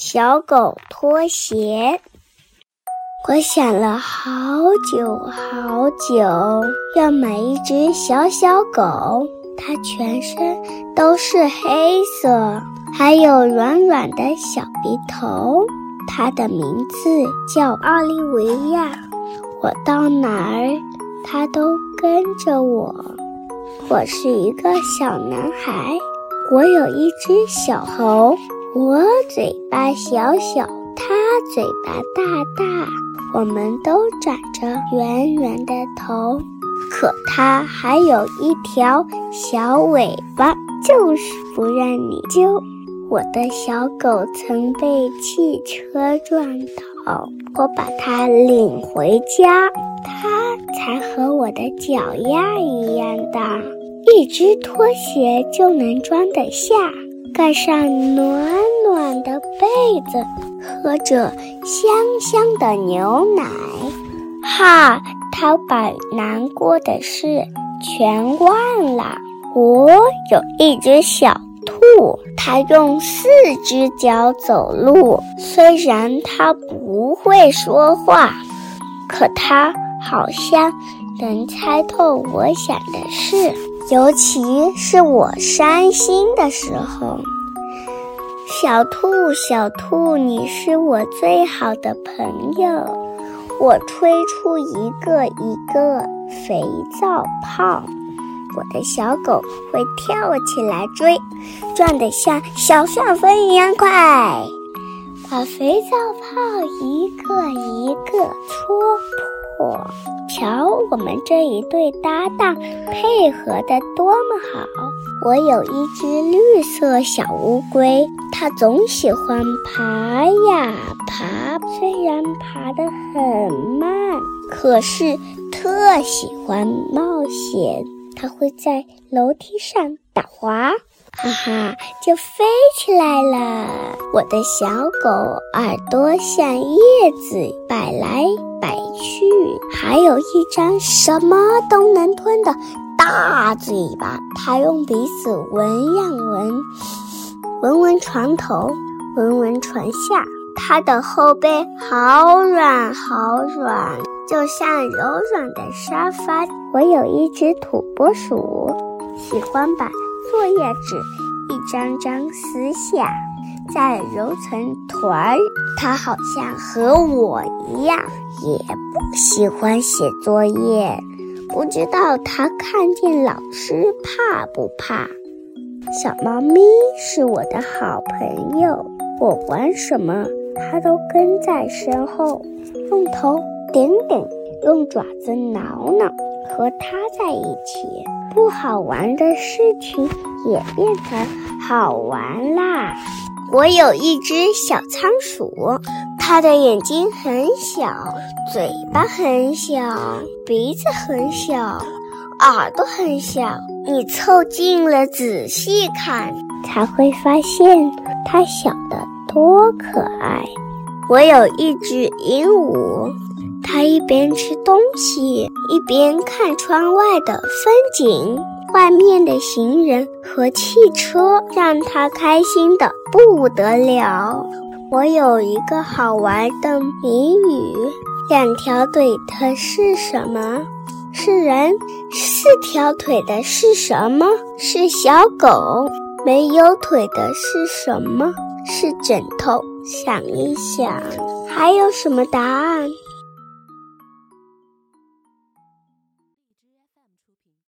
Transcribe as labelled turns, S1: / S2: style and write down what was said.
S1: 小狗拖鞋。我想了好久好久，要买一只小小狗，它全身都是黑色，还有软软的小鼻头。它的名字叫奥利维亚。我到哪儿，它都跟着我。我是一个小男孩，我有一只小猴，我嘴巴小小，它嘴巴大大，我们都长着圆圆的头，可它还有一条小尾巴，就是不让你揪。我的小狗曾被汽车撞倒，我把它领回家，它才和我的脚丫一样大，一只拖鞋就能装得下，盖上暖暖的被子，喝着香香的牛奶，哈，它把难过的事全忘了。我有一只小。兔，它用四只脚走路。虽然它不会说话，可它好像能猜透我想的事，尤其是我伤心的时候。小兔，小兔，你是我最好的朋友。我吹出一个一个肥皂泡。我的小狗会跳起来追，转得像小旋风一样快，把肥皂泡一个一个戳破。我瞧，我们这一对搭档配合的多么好！我有一只绿色小乌龟，它总喜欢爬呀爬，虽然爬得很慢，可是特喜欢冒险。它会在楼梯上打滑，哈哈，就飞起来了。我的小狗耳朵像叶子摆来去，还有一张什么都能吞的大嘴巴。它用鼻子闻呀闻，闻闻床头，闻闻床下。它的后背好软好软，就像柔软的沙发。我有一只土拨鼠，喜欢把作业纸一张张撕下，再揉成团儿。它好像和我一样，也不喜欢写作业。不知道它看见老师怕不怕？小猫咪是我的好朋友，我玩什么，它都跟在身后，用头顶顶，用爪子挠挠。和它在一起，不好玩的事情也变成好玩啦。我有一只小仓鼠，它的眼睛很小，嘴巴很小，鼻子很小，耳朵很小。你凑近了仔细看，才会发现它小得多可爱。我有一只鹦鹉。他一边吃东西，一边看窗外的风景。外面的行人和汽车让他开心的不得了。我有一个好玩的谜语：两条腿的是什么？是人。四条腿的是什么？是小狗。没有腿的是什么？是枕头。想一想，还有什么答案？